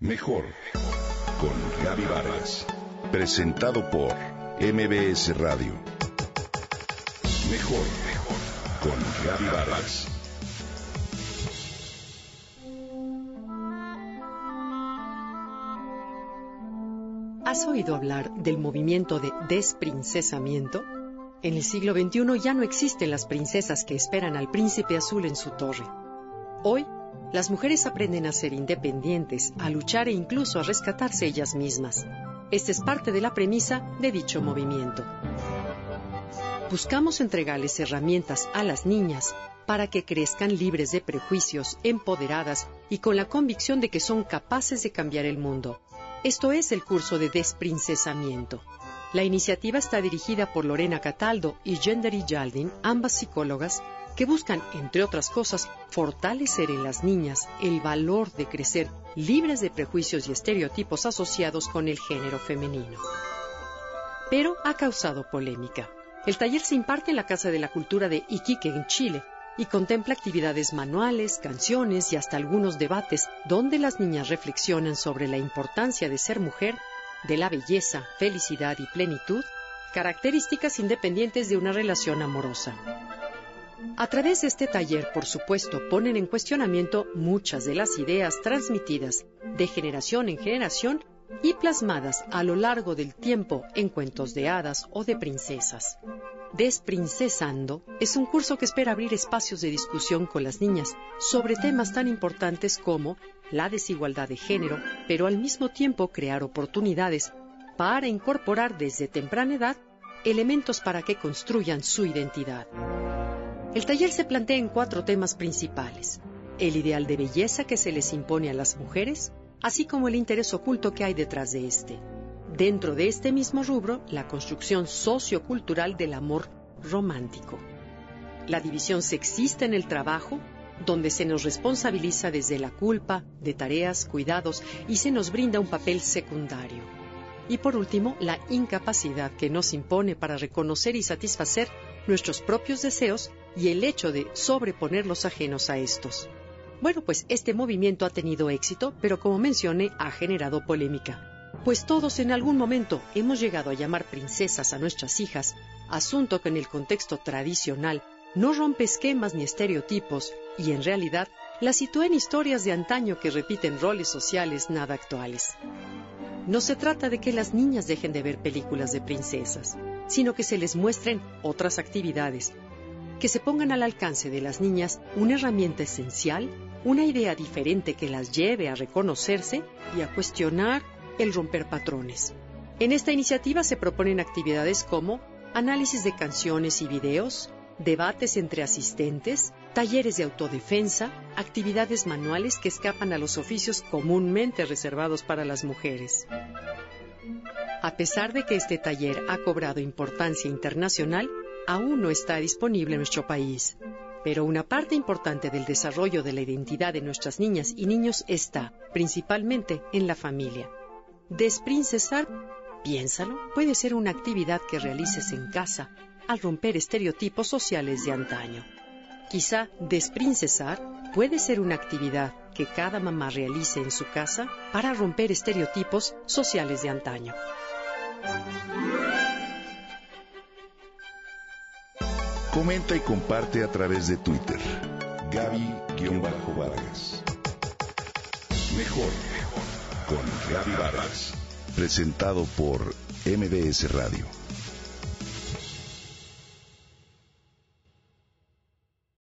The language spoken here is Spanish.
Mejor con Gaby Vargas. Presentado por MBS Radio. Mejor con Gaby Vargas. ¿Has oído hablar del movimiento de desprincesamiento? En el siglo XXI ya no existen las princesas que esperan al príncipe azul en su torre. Hoy las mujeres aprenden a ser independientes, a luchar e incluso a rescatarse ellas mismas. Esta es parte de la premisa de dicho movimiento. Buscamos entregarles herramientas a las niñas para que crezcan libres de prejuicios, empoderadas y con la convicción de que son capaces de cambiar el mundo. Esto es el curso de desprincesamiento. La iniciativa está dirigida por Lorena Cataldo y Genderi Yaldin, ambas psicólogas, que buscan, entre otras cosas, fortalecer en las niñas el valor de crecer libres de prejuicios y estereotipos asociados con el género femenino. Pero ha causado polémica. El taller se imparte en la Casa de la Cultura de Iquique, en Chile, y contempla actividades manuales, canciones y hasta algunos debates donde las niñas reflexionan sobre la importancia de ser mujer, de la belleza, felicidad y plenitud, características independientes de una relación amorosa. A través de este taller, por supuesto, ponen en cuestionamiento muchas de las ideas transmitidas de generación en generación y plasmadas a lo largo del tiempo en cuentos de hadas o de princesas. Desprincesando es un curso que espera abrir espacios de discusión con las niñas sobre temas tan importantes como la desigualdad de género, pero al mismo tiempo crear oportunidades para incorporar desde temprana edad elementos para que construyan su identidad. El taller se plantea en cuatro temas principales. El ideal de belleza que se les impone a las mujeres, así como el interés oculto que hay detrás de este. Dentro de este mismo rubro, la construcción sociocultural del amor romántico. La división sexista en el trabajo, donde se nos responsabiliza desde la culpa, de tareas, cuidados y se nos brinda un papel secundario. Y por último, la incapacidad que nos impone para reconocer y satisfacer nuestros propios deseos y el hecho de sobreponer los ajenos a estos. Bueno, pues este movimiento ha tenido éxito, pero como mencioné, ha generado polémica. Pues todos en algún momento hemos llegado a llamar princesas a nuestras hijas, asunto que en el contexto tradicional no rompe esquemas ni estereotipos y en realidad la sitúa en historias de antaño que repiten roles sociales nada actuales. No se trata de que las niñas dejen de ver películas de princesas, sino que se les muestren otras actividades, que se pongan al alcance de las niñas una herramienta esencial, una idea diferente que las lleve a reconocerse y a cuestionar el romper patrones. En esta iniciativa se proponen actividades como análisis de canciones y videos, debates entre asistentes, talleres de autodefensa, actividades manuales que escapan a los oficios comúnmente reservados para las mujeres. A pesar de que este taller ha cobrado importancia internacional, aún no está disponible en nuestro país. Pero una parte importante del desarrollo de la identidad de nuestras niñas y niños está, principalmente, en la familia. Desprincesar, piénsalo, puede ser una actividad que realices en casa, al romper estereotipos sociales de antaño. Quizá desprincesar puede ser una actividad que cada mamá realice en su casa para romper estereotipos sociales de antaño. Comenta y comparte a través de Twitter. Gaby-Vargas. Mejor con Gaby Vargas. Presentado por MBS Radio.